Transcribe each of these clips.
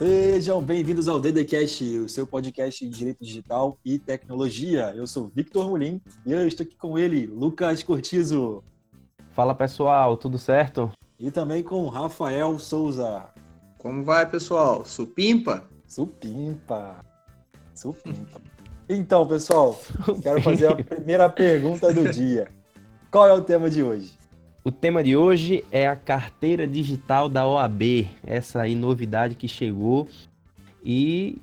Sejam bem-vindos ao DDCast, o seu podcast de direito digital e tecnologia. Eu sou Victor Mulim e eu estou aqui com ele, Lucas Cortizo. Fala pessoal, tudo certo? E também com Rafael Souza. Como vai, pessoal? Supimpa? Supimpa. Supimpa. Então, pessoal, quero fazer a primeira pergunta do dia. Qual é o tema de hoje? O tema de hoje é a carteira digital da OAB, essa aí novidade que chegou e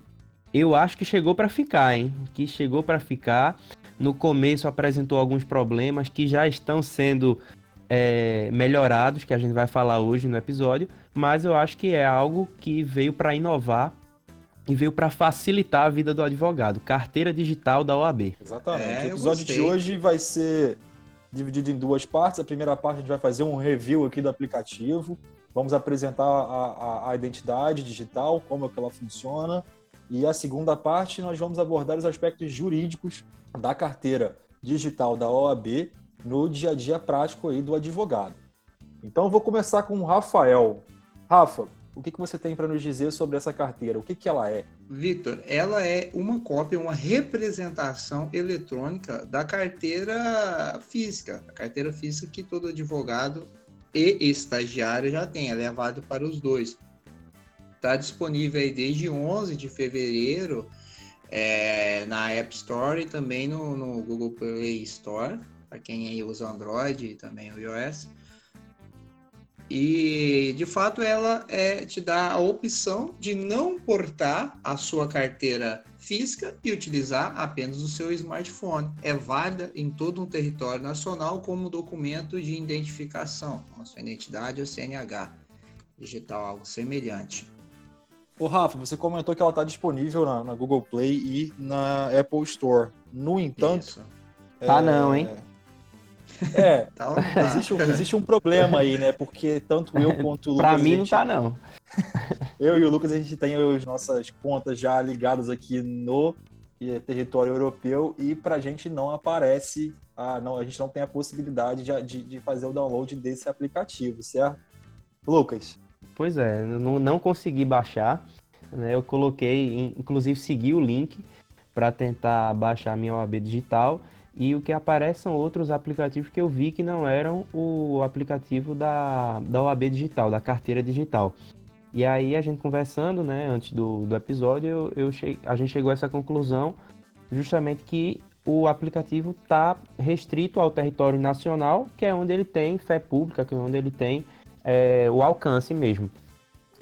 eu acho que chegou para ficar, hein? Que chegou para ficar. No começo apresentou alguns problemas que já estão sendo é, melhorados, que a gente vai falar hoje no episódio, mas eu acho que é algo que veio para inovar e veio para facilitar a vida do advogado. Carteira digital da OAB. Exatamente. É, o episódio de hoje vai ser dividido em duas partes. A primeira parte a gente vai fazer um review aqui do aplicativo. Vamos apresentar a, a, a identidade digital, como é que ela funciona. E a segunda parte nós vamos abordar os aspectos jurídicos da carteira digital da OAB no dia a dia prático aí do advogado. Então eu vou começar com o Rafael. Rafa, o que, que você tem para nos dizer sobre essa carteira? O que, que ela é? Victor, ela é uma cópia, uma representação eletrônica da carteira física. A carteira física que todo advogado e estagiário já tem, é levado para os dois. Está disponível aí desde 11 de fevereiro é, na App Store e também no, no Google Play Store, para quem aí usa Android e também o iOS. E de fato ela é, te dá a opção de não portar a sua carteira física e utilizar apenas o seu smartphone. É válida em todo um território nacional como documento de identificação, a sua identidade ou CNH digital, algo semelhante. Ô Rafa, você comentou que ela está disponível na, na, Google Play e na Apple Store. No entanto. Isso. Tá não, hein? É, tá existe, um, existe um problema aí, né? Porque tanto eu quanto o Lucas. pra mim gente, não tá, não. eu e o Lucas, a gente tem as nossas contas já ligadas aqui no território europeu e pra gente não aparece, a, não, a gente não tem a possibilidade de, de, de fazer o download desse aplicativo, certo? Lucas. Pois é, não, não consegui baixar. Né? Eu coloquei, inclusive segui o link para tentar baixar a minha OAB digital e o que aparece são outros aplicativos que eu vi que não eram o aplicativo da, da OAB digital, da carteira digital. E aí a gente conversando, né, antes do, do episódio, eu, eu a gente chegou a essa conclusão justamente que o aplicativo está restrito ao território nacional, que é onde ele tem fé pública, que é onde ele tem é, o alcance mesmo.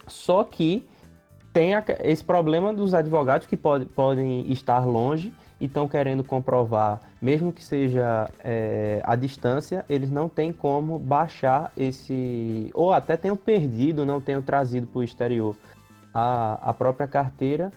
Só que tem esse problema dos advogados que pode, podem estar longe e estão querendo comprovar, mesmo que seja é, à distância, eles não têm como baixar esse. Ou até tenham perdido, não tenham trazido para o exterior a, a própria carteira.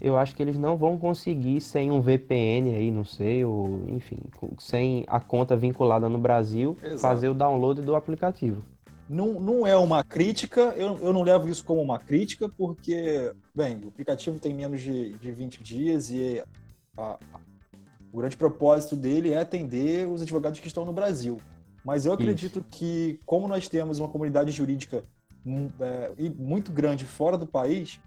Eu acho que eles não vão conseguir sem um VPN aí, não sei, ou enfim, sem a conta vinculada no Brasil, Exato. fazer o download do aplicativo. Não, não é uma crítica, eu, eu não levo isso como uma crítica, porque, bem, o aplicativo tem menos de, de 20 dias e a, o grande propósito dele é atender os advogados que estão no Brasil. Mas eu acredito Isso. que, como nós temos uma comunidade jurídica hum, é, muito grande fora do país,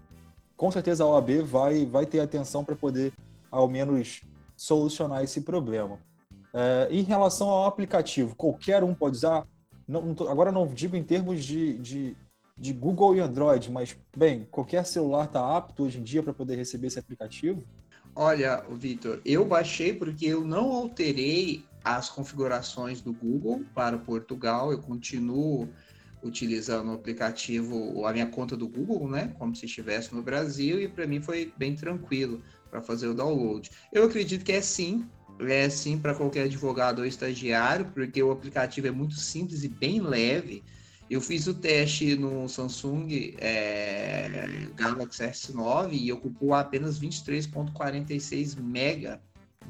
com certeza a OAB vai, vai ter atenção para poder, ao menos, solucionar esse problema. É, em relação ao aplicativo, qualquer um pode usar. Não, não tô, agora não digo em termos de, de, de Google e Android, mas, bem, qualquer celular está apto hoje em dia para poder receber esse aplicativo? Olha, Vitor, eu baixei porque eu não alterei as configurações do Google para Portugal. Eu continuo utilizando o aplicativo, a minha conta do Google, né? Como se estivesse no Brasil, e para mim foi bem tranquilo para fazer o download. Eu acredito que é sim, é sim para qualquer advogado ou estagiário, porque o aplicativo é muito simples e bem leve. Eu fiz o teste no Samsung é, Galaxy S9 e ocupou apenas 23,46 mega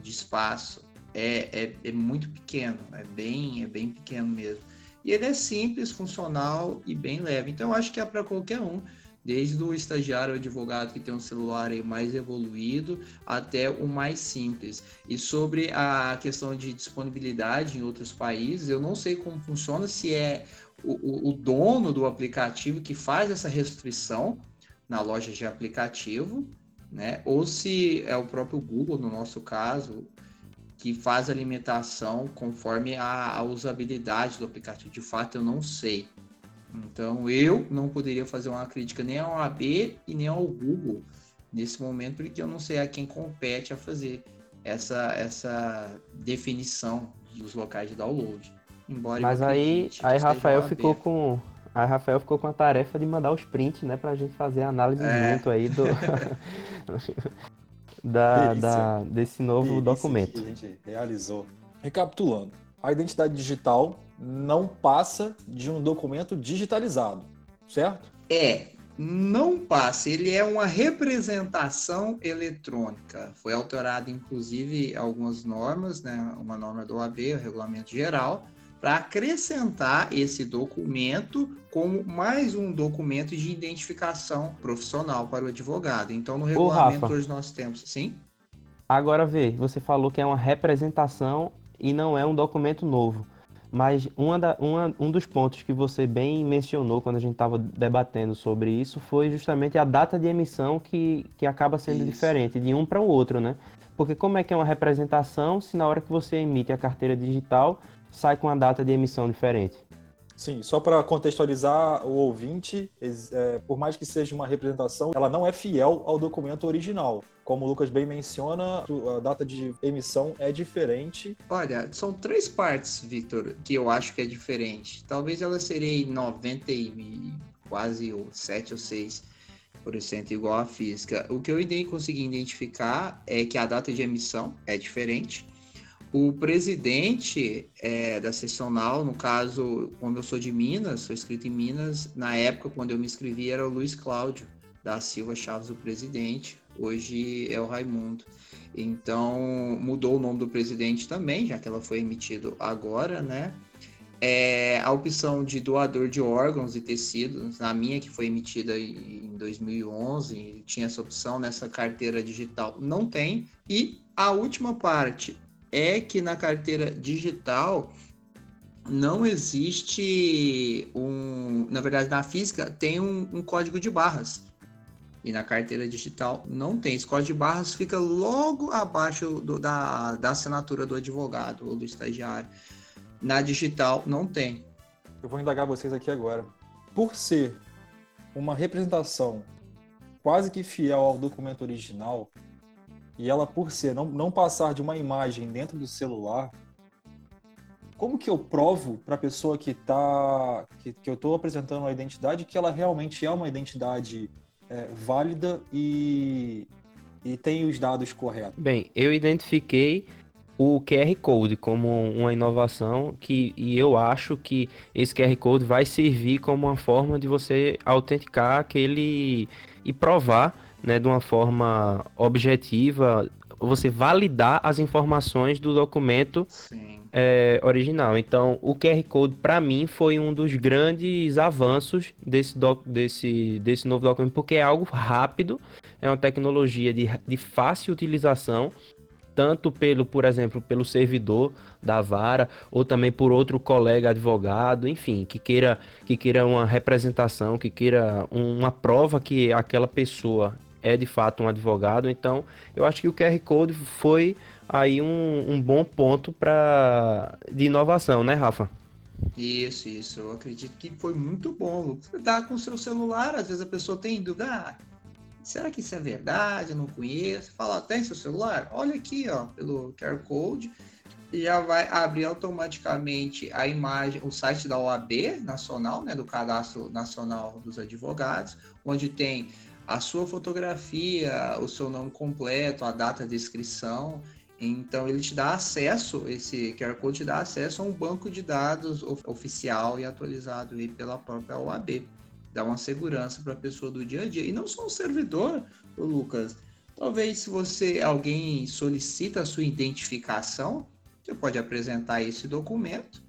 de espaço. É, é, é, muito pequeno, é bem, é bem pequeno mesmo. E ele é simples, funcional e bem leve. Então, acho que é para qualquer um desde o estagiário advogado que tem um celular mais evoluído até o mais simples. E sobre a questão de disponibilidade em outros países, eu não sei como funciona, se é o, o dono do aplicativo que faz essa restrição na loja de aplicativo, né? Ou se é o próprio Google, no nosso caso, que faz a limitação conforme a, a usabilidade do aplicativo. De fato, eu não sei. Então, eu não poderia fazer uma crítica nem ao AB e nem ao Google nesse momento, porque eu não sei a quem compete a fazer essa, essa definição dos locais de download. Embora Mas aí, aí Rafael ficou com Aí Rafael ficou com a tarefa de mandar os prints, né, pra gente fazer a análise é. junto aí do da, da, desse novo Delícia documento. Que a gente realizou. Recapitulando, a identidade digital não passa de um documento digitalizado, certo? É, não passa. Ele é uma representação eletrônica. Foi alterado, inclusive, algumas normas, né? Uma norma do OAB, o Regulamento Geral, para acrescentar esse documento como mais um documento de identificação profissional para o advogado. Então, no regulamento hoje nós temos, sim? Agora vê, você falou que é uma representação e não é um documento novo. Mas uma da, uma, um dos pontos que você bem mencionou quando a gente estava debatendo sobre isso foi justamente a data de emissão que, que acaba sendo isso. diferente de um para o outro, né? Porque como é que é uma representação se na hora que você emite a carteira digital sai com a data de emissão diferente? Sim, só para contextualizar o ouvinte, é, por mais que seja uma representação, ela não é fiel ao documento original. Como o Lucas bem menciona, a data de emissão é diferente. Olha, são três partes, Victor, que eu acho que é diferente. Talvez ela seria 90 e quase 7 ou 6 por cento igual à física. O que eu consegui identificar é que a data de emissão é diferente o presidente é, da seccional, no caso, como eu sou de Minas, sou escrito em Minas, na época, quando eu me inscrevi, era o Luiz Cláudio da Silva Chaves, o presidente. Hoje é o Raimundo. Então, mudou o nome do presidente também, já que ela foi emitida agora, né? É, a opção de doador de órgãos e tecidos, na minha que foi emitida em 2011, tinha essa opção nessa carteira digital, não tem. E a última parte, é que na carteira digital não existe um. Na verdade, na física tem um, um código de barras. E na carteira digital não tem. Esse código de barras fica logo abaixo do, da, da assinatura do advogado ou do estagiário. Na digital não tem. Eu vou indagar vocês aqui agora. Por ser uma representação quase que fiel ao documento original, e ela, por ser, não, não passar de uma imagem dentro do celular, como que eu provo para a pessoa que tá que, que eu estou apresentando uma identidade que ela realmente é uma identidade é, válida e, e tem os dados corretos? Bem, eu identifiquei o QR Code como uma inovação que e eu acho que esse QR Code vai servir como uma forma de você autenticar aquele e provar né, de uma forma objetiva, você validar as informações do documento é, original. Então, o QR Code, para mim, foi um dos grandes avanços desse, doc, desse, desse novo documento, porque é algo rápido, é uma tecnologia de, de fácil utilização, tanto pelo, por exemplo, pelo servidor da vara, ou também por outro colega advogado, enfim, que queira, que queira uma representação, que queira uma prova que aquela pessoa é de fato um advogado. Então, eu acho que o QR Code foi aí um, um bom ponto para de inovação, né, Rafa? Isso, isso. Eu acredito que foi muito bom. Dá com o seu celular, às vezes a pessoa tem dúvida. Ah, será que isso é verdade? Eu não conheço. Fala, tem seu celular? Olha aqui, ó, pelo QR Code. Já vai abrir automaticamente a imagem, o site da OAB Nacional, né, do Cadastro Nacional dos Advogados, onde tem a sua fotografia, o seu nome completo, a data de inscrição. Então ele te dá acesso, esse QR Code te dá acesso a um banco de dados oficial e atualizado aí pela própria OAB. Dá uma segurança para a pessoa do dia a dia. E não só um servidor, Lucas. Talvez se você alguém solicita a sua identificação, você pode apresentar esse documento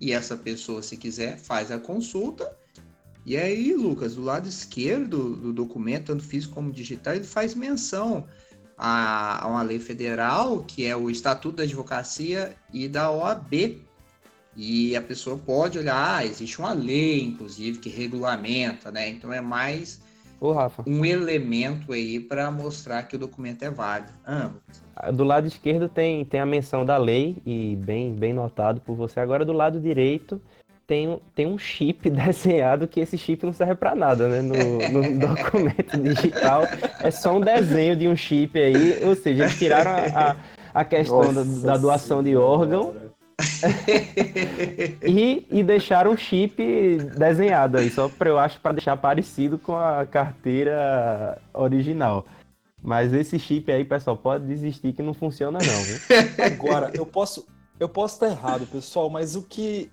e essa pessoa, se quiser, faz a consulta E aí, Lucas, do lado esquerdo do documento, tanto físico como digital, ele faz menção a, a uma lei federal, que é o Estatuto da Advocacia e da OAB. E a pessoa pode olhar, ah, existe uma lei, inclusive, que regulamenta, né? Então é mais Ô, Rafa. um elemento aí para mostrar que o documento é válido. Ah, Do lado esquerdo tem, tem a menção da lei, e bem, bem notado por você. Agora, do lado direito, tem, um- tem um chip desenhado que esse chip não serve para nada, né? No, no documento digital é só um desenho de um chip aí, ou seja, eles tiraram a, a, a questão da, da doação de órgão e, e deixaram um chip desenhado aí, só para eu acho para deixar parecido com a carteira original. Mas esse chip aí, pessoal, pode desistir que não funciona não, viu? Agora, eu posso eu posso estar errado, pessoal, mas o que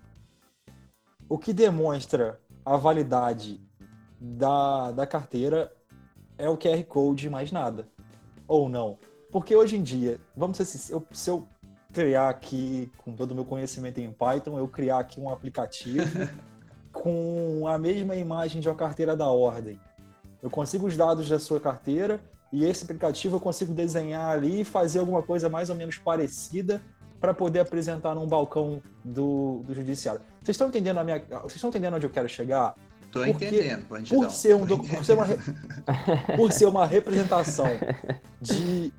o que demonstra a validade da, da carteira é o QR Code e mais nada. Ou não? Porque hoje em dia, vamos ser sinceros, eu- se eu criar aqui, com todo o meu conhecimento em Python, eu criar aqui um aplicativo com a mesma imagem de uma carteira da ordem. Eu consigo os dados da sua carteira e esse aplicativo eu consigo desenhar ali e fazer alguma coisa mais ou menos parecida para poder apresentar num balcão do, do judiciário. Vocês estão entendendo a minha, vocês estão entendendo onde eu quero chegar? Porque entendendo, bandidão. Por ser, um, por, ser uma, por ser uma representação de.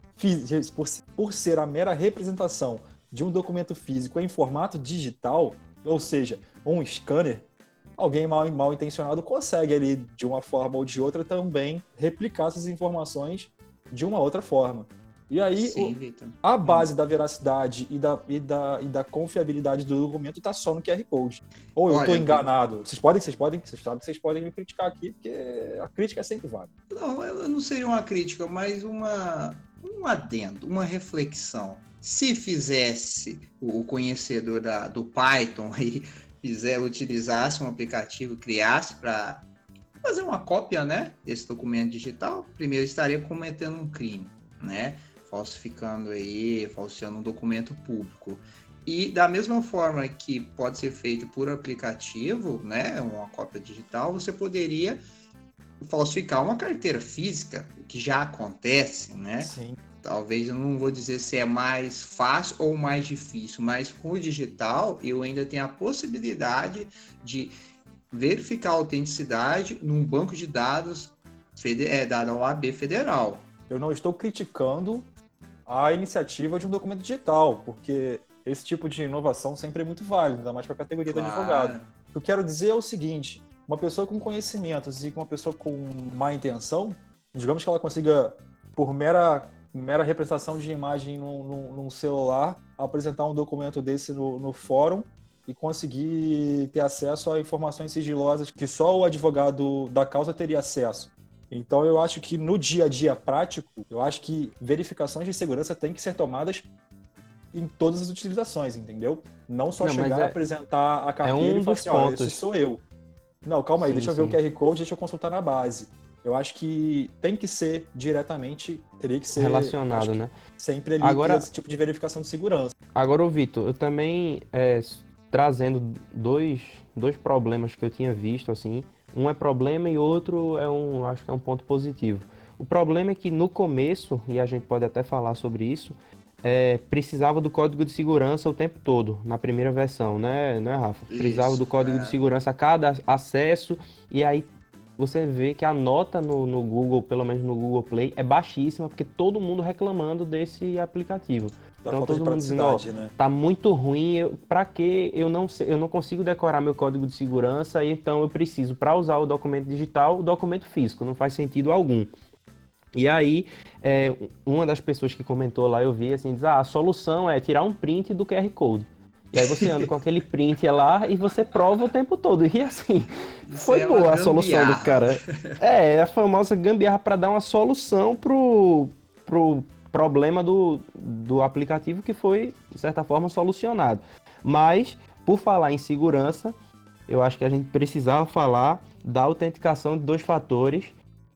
Por, por ser a mera representação de um documento físico em formato digital, ou seja, um scanner, alguém mal, mal intencionado consegue ali, de uma forma ou de outra, também replicar essas informações de uma outra forma. E aí, Sim, o- a base da veracidade e da, e da, e da confiabilidade do documento está só no QR Code. Ou eu estou enganado. Vocês podem, vocês podem, vocês sabem que vocês podem me criticar aqui, porque a crítica é sempre válida. Não, eu não seria uma crítica, mas uma, um adendo, uma reflexão. Se fizesse o conhecedor da, do Python e fizer, utilizasse um aplicativo, criasse para fazer uma cópia, né, desse documento digital, primeiro estaria cometendo um crime, né, falsificando aí, falseando um documento público. E da mesma forma que pode ser feito por aplicativo, né, uma cópia digital, você poderia falsificar uma carteira física, o que já acontece, né? Sim. Talvez eu não vou dizer se é mais fácil ou mais difícil, mas com o digital eu ainda tenho a possibilidade de verificar a autenticidade num banco de dados é, da OAB federal. Eu não estou criticando a iniciativa de um documento digital, porque esse tipo de inovação sempre é muito válido, ainda mais para a categoria do advogado. O que eu quero dizer é o seguinte: uma pessoa com conhecimentos e uma pessoa com má intenção, digamos que ela consiga, por mera, mera representação de imagem num, num- num celular, apresentar um documento desse no, no fórum e conseguir ter acesso a informações sigilosas que só o advogado da causa teria acesso. Então eu acho que no dia a dia prático, eu acho que verificações de segurança têm que ser tomadas em todas as utilizações, entendeu? Não só Não, chegar é- e apresentar a carteira um e falar assim, ó, pontos. esse sou eu. Não, calma aí, Sim, deixa eu ver sim. o QR Code, deixa eu consultar na base. Eu acho que tem que ser diretamente, teria que ser Relacionado, que né? sempre ali Agora- esse tipo de verificação de segurança. Agora, ô Vitor, eu também é, trazendo dois, dois problemas que eu tinha visto, assim. Um é problema e outro é um, acho que é um ponto positivo. O problema é que no começo, e a gente pode até falar sobre isso, é, precisava do código de segurança o tempo todo, na primeira versão, né, né Rafa? Precisava Isso, do código é. de segurança a cada acesso, e aí você vê que a nota no, no Google, pelo menos no Google Play, é baixíssima, porque todo mundo reclamando desse aplicativo Então, todo mundo dizendo, né? tá muito ruim, eu, para que eu não sei, eu não consigo decorar meu código de segurança, então eu preciso para usar o documento digital, o documento físico, não faz sentido algum. E aí, é, uma das pessoas que comentou lá, eu vi assim, diz, ah, a solução é tirar um print do QR Code. E aí você anda com aquele print lá e você prova o tempo todo. E assim, Isso foi é boa a solução do cara. É, a famosa gambiarra para dar uma solução pro, pro problema do, do aplicativo que foi, de certa forma, solucionado. Mas, por falar em segurança, eu acho que a gente precisava falar da autenticação de dois fatores,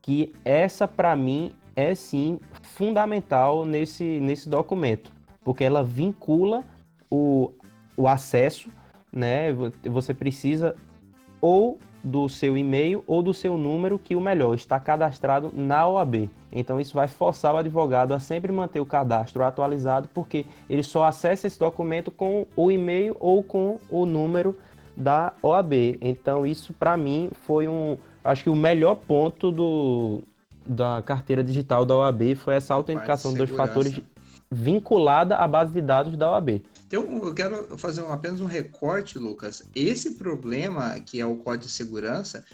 que essa, para mim, é sim fundamental nesse, nesse documento, porque ela vincula o, o acesso, né? Você precisa ou do seu e-mail ou do seu número, que o melhor está cadastrado na OAB. Então isso vai forçar o advogado a sempre manter o cadastro atualizado, porque ele só acessa esse documento com o e-mail ou com o número da OAB. Então isso para mim foi um, acho que o melhor ponto do, da carteira digital da OAB foi essa autenticação dos fatores vinculada à base de dados da OAB. Então, eu quero fazer apenas um recorte, Lucas. Esse problema, que é o código de segurança,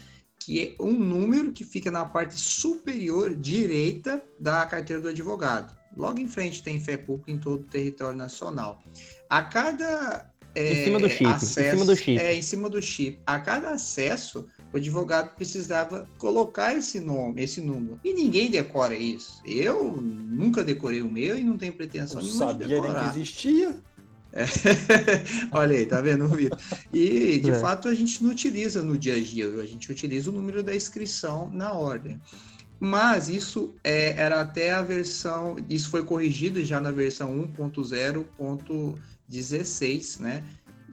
que é um número que fica na parte superior direita da carteira do advogado. Logo em frente tem fé pública em todo o território nacional. A cada é, em cima do chip, acesso, em cima do chip. É, em cima do chip. A cada acesso, o advogado precisava colocar esse nome, esse número. E ninguém decora isso. Eu nunca decorei o meu e não tenho pretensão de decorar. sabia nem que existia. É. Olha aí, tá vendo, Vitor? E, de é. fato, a gente não utiliza no dia a dia, a gente utiliza o número da inscrição na ordem. Mas isso é, era até a versão, isso foi corrigido já na versão 1.0.16, né?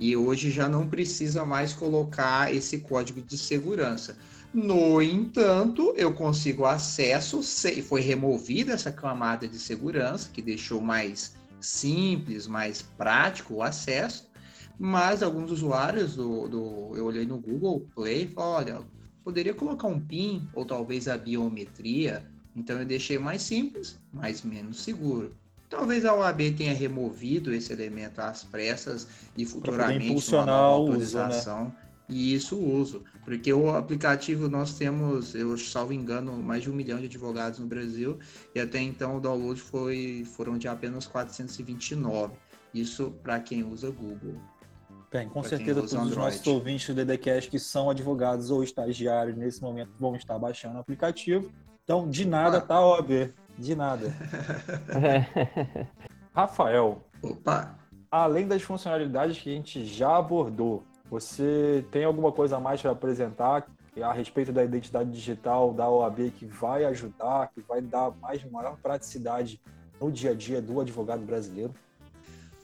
E hoje já não precisa mais colocar esse código de segurança. No entanto, eu consigo acesso, foi removida essa camada de segurança, que deixou mais simples, mais prático o acesso, mas alguns usuários do, do eu olhei no Google Play, olha, poderia colocar um PIN ou talvez a biometria, então eu deixei mais simples, mas menos seguro. Talvez a OAB tenha removido esse elemento às pressas e futuramente impulsionar uma atualização. Uso, né? E isso uso, porque o aplicativo nós temos, eu salvo engano, mais de um milhão de advogados no Brasil e até então o download foi, foram de apenas 429. Isso para quem usa Google. Bem, com certeza todos Android. os nossos ouvintes do DDCast que são advogados ou estagiários nesse momento vão estar baixando o aplicativo. Então, de nada ah. tá OAB. De nada. Rafael. Opa. Além das funcionalidades que a gente já abordou, você tem alguma coisa a mais para apresentar a respeito da identidade digital da OAB que vai ajudar, que vai dar mais maior praticidade no dia a dia do advogado brasileiro?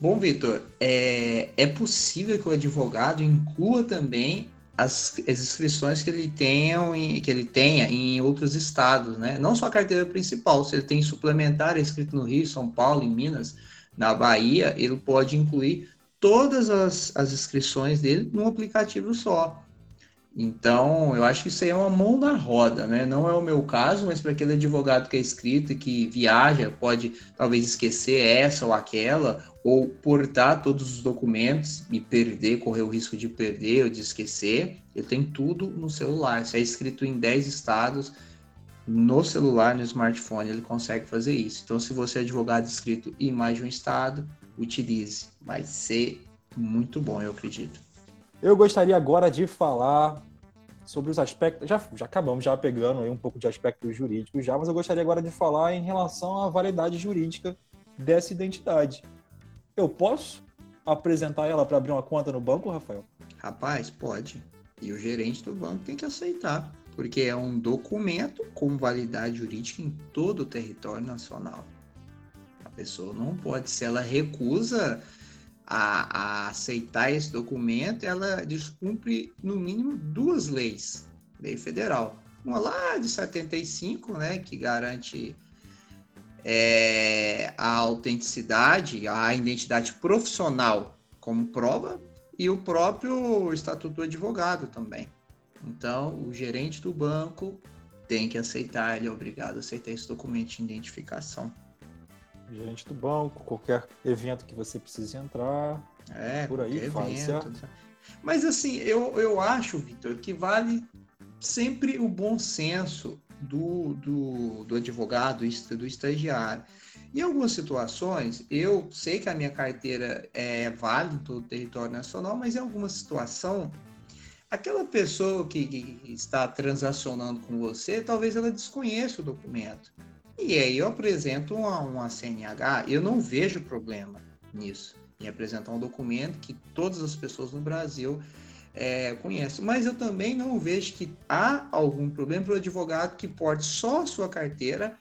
Bom, Vitor, é, é possível que o advogado inclua também as, as inscrições que ele, tenha que ele tenha em outros estados, né? Não só a carteira principal, se ele tem suplementar escrito no Rio, São Paulo, em Minas, na Bahia, ele pode incluir todas as, as inscrições dele num aplicativo só. Então, eu acho que isso aí é uma mão na roda, né? Não é o meu caso, mas para aquele advogado que é escrito e que viaja, pode talvez esquecer essa ou aquela, ou portar todos os documentos e perder, correr o risco de perder ou de esquecer. Ele tem tudo no celular. Se é escrito em 10 estados, no celular, no smartphone, ele consegue fazer isso. Então, se você é advogado escrito em mais de um estado, utilize. Vai ser muito bom, eu acredito. Eu gostaria agora de falar sobre os aspectos. Já, já acabamos já pegando aí um pouco de aspectos jurídicos já, mas eu gostaria agora de falar em relação à validade jurídica dessa identidade. Eu posso apresentar ela para abrir uma conta no banco, Rafael? Rapaz, pode. E o gerente do banco tem que aceitar, porque é um documento com validade jurídica em todo o território nacional. Pessoa não pode, se ela recusa a, a aceitar esse documento, ela descumpre no mínimo duas leis, lei federal. Uma lá de 75, né, que garante é, a autenticidade, a identidade profissional como prova, e o próprio Estatuto do Advogado também. Então, o gerente do banco tem que aceitar, ele é obrigado a aceitar esse documento de identificação gerente do banco, qualquer evento que você precise entrar. É, por aí faz, evento, Mas assim, eu, eu acho, Vitor, que vale sempre o bom senso do, do, do advogado, do estagiário. Em algumas situações, eu sei que a minha carteira é válida em todo o território nacional, mas em alguma situação, aquela pessoa que, que está transacionando com você, talvez ela desconheça o documento. E aí eu apresento uma, uma CNH, eu não vejo problema nisso, em apresentar um documento que todas as pessoas no Brasil é, conhecem. Mas eu também não vejo que há algum problema para o advogado que porte só a sua carteira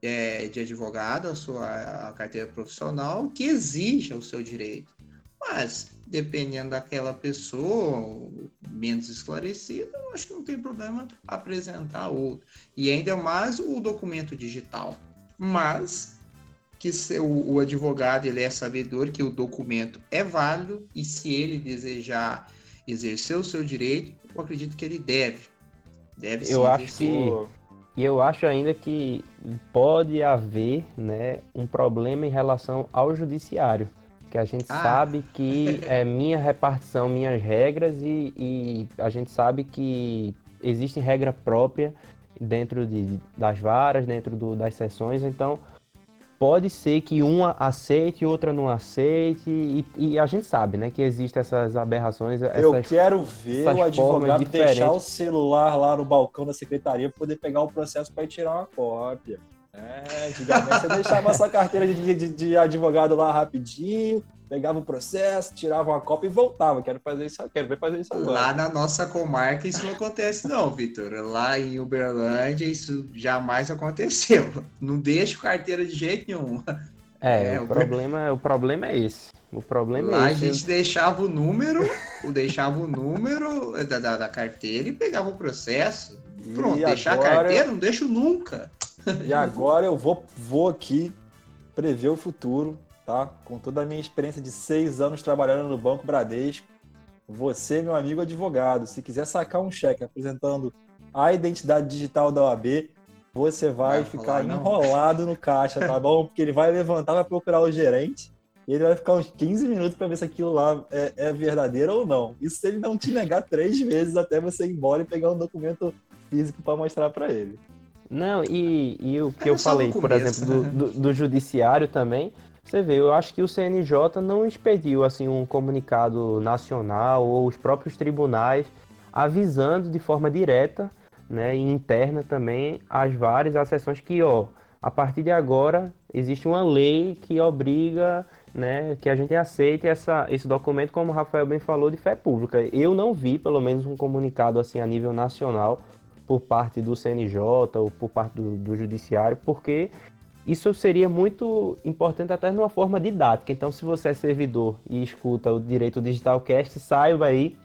é, de advogado, a sua a carteira profissional, que exija o seu direito. Mas, dependendo daquela pessoa, menos esclarecida, eu acho que não tem problema apresentar outro. E ainda mais o documento digital. Mas que o, o advogado ele é sabedor que o documento é válido e se ele desejar exercer o seu direito, eu acredito que ele deve. Deve eu acho que e eu acho ainda que pode haver né, um problema em relação ao judiciário que a gente ah. sabe que é minha repartição, minhas regras e, e, a gente sabe que existe regra própria dentro de, das varas, dentro do, das sessões, então pode ser que uma aceite outra não aceite e, e, a gente sabe, né, que existem essas aberrações. Eu quero ver o advogado deixar o celular lá no balcão da secretaria para poder pegar o processo para tirar uma cópia. É, antigamente você deixava essa carteira de, de, de, advogado lá rapidinho, pegava o processo, tirava uma cópia e voltava. Quero fazer isso, quero ver fazer isso agora. Lá na nossa comarca isso não acontece não, Vitor. Lá em Uberlândia isso jamais aconteceu. Não deixa carteira de jeito nenhum. É, é o, problema, o problema é esse. O problema Lá é esse. a gente deixava o número, deixava o número da, da, da carteira e pegava o processo. Pronto, e deixar agora... a carteira, não deixo nunca. E agora eu vou, vou aqui prever o futuro, tá? Com toda a minha experiência de seis anos trabalhando no Banco Bradesco. Você, meu amigo advogado, se quiser sacar um cheque apresentando a identidade digital da OAB, você vai, vai ficar enrolado no caixa, tá bom? Porque ele vai levantar, vai procurar o gerente e ele vai ficar uns 15 minutos para ver se aquilo lá é, é, verdadeiro ou não. Isso se ele não te negar três vezes até você ir embora e pegar um documento físico para mostrar para ele. Não, e, e o que eu falei, por exemplo, do, do, do, judiciário também, você vê, eu acho que o CNJ não expediu assim um comunicado nacional ou os próprios tribunais avisando de forma direta, né, e interna também as várias acessões que, ó, a partir de agora existe uma lei que obriga, né, que a gente aceite essa, esse documento, como o Rafael bem falou, de fé pública. Eu não vi, pelo menos, um comunicado assim a nível nacional por parte do CNJ ou por parte do, do Judiciário, porque isso seria muito importante até numa forma didática. Então, se você é servidor e escuta o Direito Digital Cast, saiba aí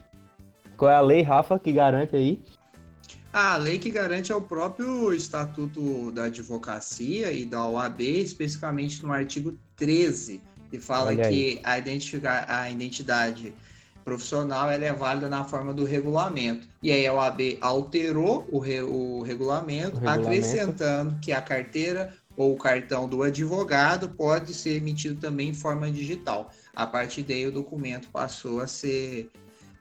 qual é a lei, Rafa, que garante aí. A lei que garante é o próprio Estatuto da Advocacia e da OAB, especificamente no artigo 13, que fala que a, identificar, a identidade profissional ela é válida na forma do regulamento. E aí a OAB alterou o, re, o, regulamento, o regulamento, acrescentando que a carteira ou o cartão do advogado pode ser emitido também em forma digital. A partir daí o documento passou a ser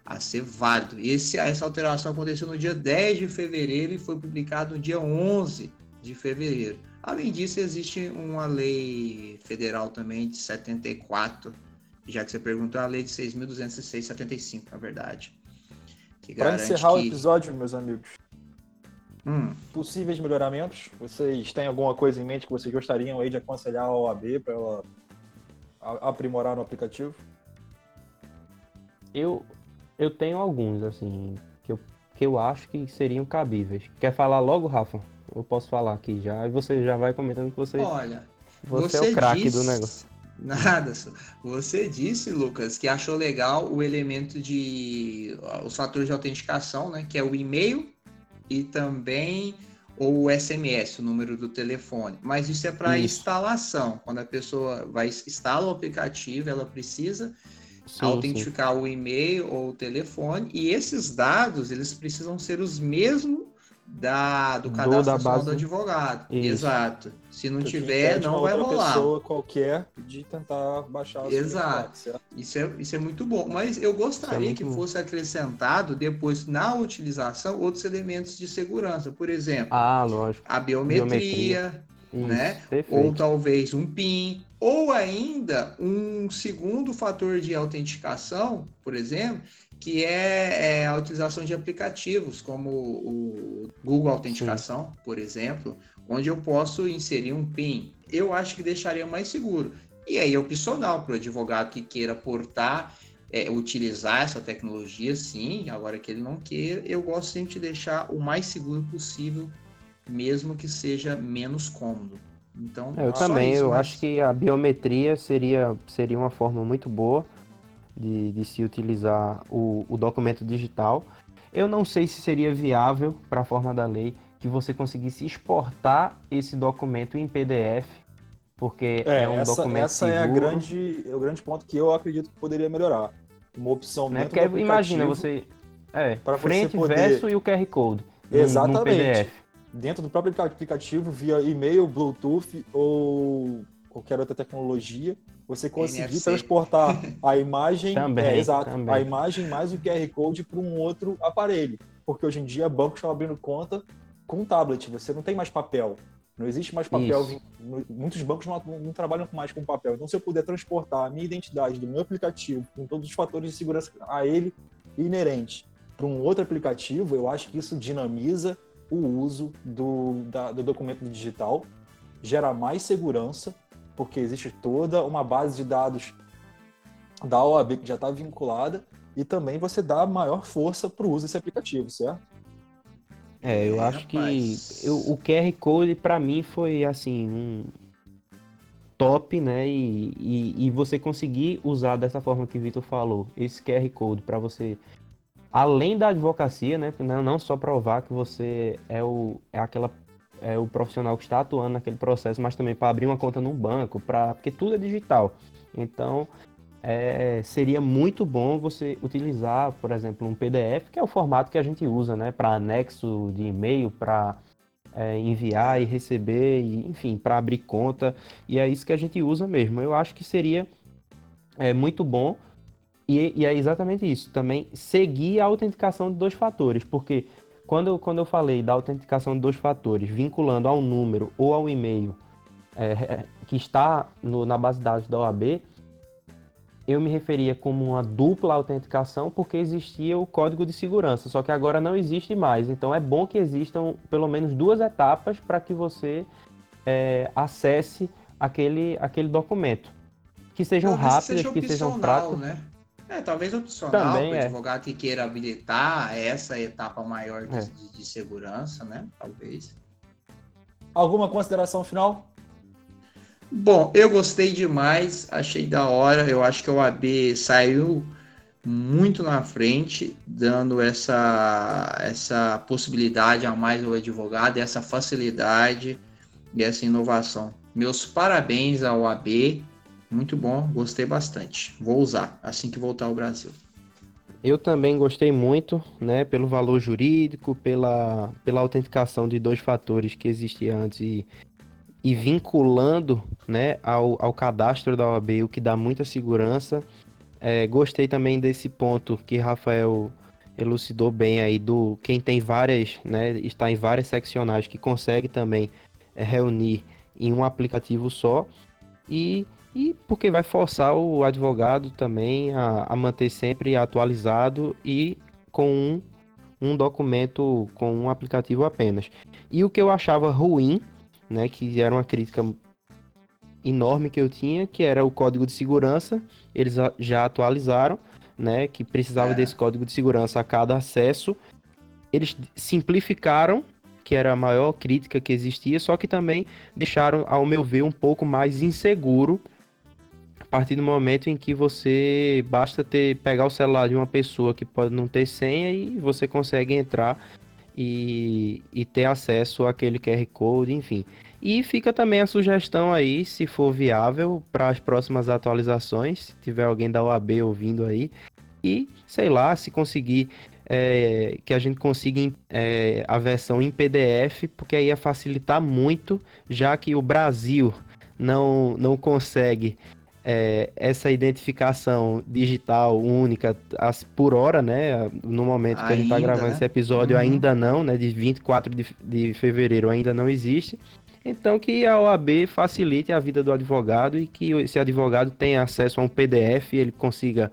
a ser válido. Esse, essa alteração aconteceu no dia 10 de fevereiro e foi publicado no dia 11 de fevereiro. Além disso, existe uma lei federal também de 74 já que você perguntou, a lei de 6.206,75, na verdade. Para encerrar que... o episódio, meus amigos, hum. possíveis melhoramentos, vocês têm alguma coisa em mente que vocês gostariam aí de aconselhar a OAB para ela aprimorar no aplicativo? Eu, eu tenho alguns, assim, que eu, que eu acho que seriam cabíveis. Quer falar logo, Rafa? Eu posso falar aqui já, e você já vai comentando que você, Olha, você, você é o craque do negócio. Nada. Você disse, Lucas, que achou legal o elemento de os fatores de autenticação, né? Que é o e-mail e também o SMS, o número do telefone. Mas isso é para instalação. Quando a pessoa vai instala o aplicativo, ela precisa sim, autenticar sim. o e-mail ou o telefone e esses dados eles precisam ser os mesmos da, do cadastro do, da base... do advogado. Isso. Exato. Se não tiver, não vai rolar. pessoa qualquer de tentar baixar Exato. isso, é, isso é muito bom. Mas eu gostaria é que fosse acrescentado depois na utilização outros elementos de segurança. Por exemplo, ah, lógico. a biometria, biometria. né? Isso, ou talvez um PIN, ou ainda um segundo fator de autenticação, por exemplo, que é, é, a utilização de aplicativos como o Google Autenticação, Sim. por exemplo, onde eu posso inserir um PIN. Eu acho que deixaria mais seguro. E aí é opcional para o advogado que queira portar, é, utilizar essa tecnologia, sim. Agora que ele não queira, eu gosto sempre de deixar o mais seguro possível, mesmo que seja menos cômodo. Então, é, eu também, isso, eu mas... acho que a biometria seria, seria uma forma muito boa de, de se utilizar o, o documento digital. Eu não sei se seria viável para a forma da lei que você conseguisse exportar esse documento em PDF, porque é, é um essa, documento essa seguro. é a grande, é o grande ponto que eu acredito que poderia melhorar. Uma opção né? Porque imagina você é pra você frente, poder- verso e o QR Code. Exatamente. num dentro do próprio aplicativo via e-mail, Bluetooth ou qualquer outra tecnologia, você conseguir NFC. transportar a imagem, Também, é, exato, também. a imagem mais o QR Code para um outro aparelho, porque hoje em dia bancos estão abrindo conta com tablet, você não tem mais papel. Não existe mais papel. Isso. Muitos bancos não, não trabalham mais com papel. Então, se eu puder transportar a minha identidade do meu aplicativo, com todos os fatores de segurança a ele inerente, para um outro aplicativo, eu acho que isso dinamiza o uso do, da- do documento digital, gera mais segurança, porque existe toda uma base de dados da OAB que já está vinculada, e também você dá maior força para o uso desse aplicativo, certo? É, eu É, acho que rapaz. eu- o QR Code para mim foi assim um top, né? E, e, e você conseguir usar dessa forma que o Vitor falou, esse QR Code para você, além da advocacia, né? Não, não só provar que você é o é aquela é o profissional que está atuando naquele processo, mas também para abrir uma conta num banco, para porque tudo é digital. Então é, seria muito bom você utilizar, por exemplo, um PDF, que é o formato que a gente usa, né, para anexo de e-mail, para enviar e receber, e, enfim, para abrir conta, e é isso que a gente usa mesmo. Eu acho que seria é, muito bom, e, e é exatamente isso, também seguir a autenticação de dois fatores, porque quando, eu- quando eu falei da autenticação de dois fatores, vinculando ao número ou ao e-mail é, que está no- na base de dados da OAB, eu me referia como uma dupla autenticação porque existia o código de segurança, só que agora não existe mais. Então é bom que existam pelo menos duas etapas para que você é, acesse aquele, aquele documento. Que sejam Talvez rápidas, seja que sejam práticas. né? É, talvez opcional Também para o é. advogado que queira habilitar essa etapa maior de, É. de- de segurança, né? Talvez. Alguma consideração final? Bom, eu gostei demais, achei da hora. Eu acho que o AB saiu muito na frente, dando essa, essa possibilidade a mais ao advogado, essa facilidade e essa inovação. Meus parabéns ao AB, muito bom, gostei bastante. Vou usar assim que voltar ao Brasil. Eu também gostei muito, né, pelo valor jurídico, pela, pela autenticação de dois fatores que existia antes e, e vinculando, né, ao, ao cadastro da OAB, o que dá muita segurança. É, gostei também desse ponto que Rafael elucidou bem aí do quem tem várias, né, está em várias seccionais que consegue também é, reunir em um aplicativo só e e porque vai forçar o advogado também a, a manter sempre atualizado e com um, um documento, com um aplicativo apenas. E o que eu achava ruim, né, que era uma crítica enorme que eu tinha, que era o código de segurança, eles já atualizaram, né, que precisava É. desse código de segurança a cada acesso. Eles simplificaram, que era a maior crítica que existia, só que também deixaram, ao meu ver, um pouco mais inseguro partir do momento em que você basta ter pegar o celular de uma pessoa que pode não ter senha e você consegue entrar e, e ter acesso àquele QR Code, enfim. E fica também a sugestão aí, se for viável, para as próximas atualizações, se tiver alguém da OAB ouvindo aí, e sei lá, se conseguir é, que a gente consiga é, a versão em PDF, porque aí ia facilitar muito, já que o Brasil não, não consegue é, essa identificação digital única as- por hora, né? No momento que a gente está Ainda, gravando né? esse episódio, Uhum. ainda não, né? De 24 de, de fevereiro ainda não existe. Então, que a OAB facilite a vida do advogado e que esse advogado tenha acesso a um PDF e ele consiga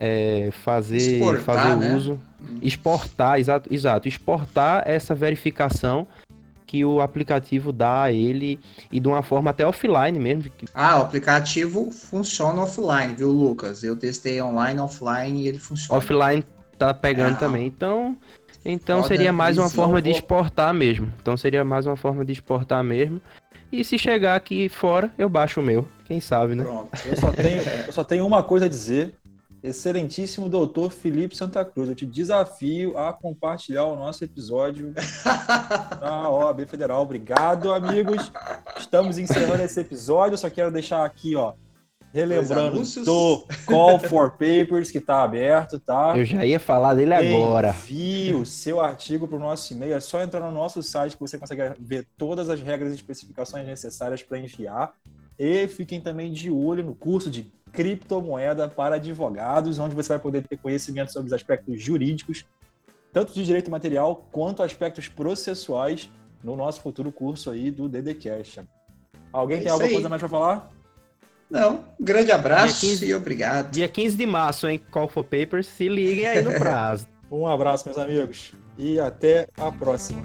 é, fazer, Exportar, fazer né? uso, exportar, exato, exato, exportar essa verificação que o aplicativo dá a ele e de uma forma até offline mesmo, que Ah, o aplicativo funciona offline, viu, Lucas? Eu testei online, offline e ele funciona. offline tá pegando Ah. também. Então, então Foda seria mais uma forma de exportar mesmo. Então seria mais uma forma de exportar mesmo. E se chegar aqui fora, eu baixo o meu. Quem sabe, né? Pronto. Eu só tenho, eu só tenho uma coisa a dizer. Excelentíssimo doutor Felipe Santa Cruz. Eu te desafio a compartilhar o nosso episódio na OAB Federal. Obrigado, amigos. Estamos encerrando esse episódio. Só quero deixar aqui, ó, relembrando do Call for Papers que está aberto, tá? Eu já ia falar dele agora. Envie o seu artigo para o nosso e-mail. É só entrar no nosso site que você consegue ver todas as regras e especificações necessárias para enviar. E fiquem também de olho no curso de criptomoeda para advogados, onde você vai poder ter conhecimento sobre os aspectos jurídicos, tanto de direito material quanto aspectos processuais no nosso futuro curso aí do DDCast. Alguém é tem alguma aí. coisa mais para falar? Não, um grande abraço 15, e obrigado. Dia 15 de março, hein? Call for Papers, se liguem aí no prazo. um abraço, meus amigos, e até a próxima.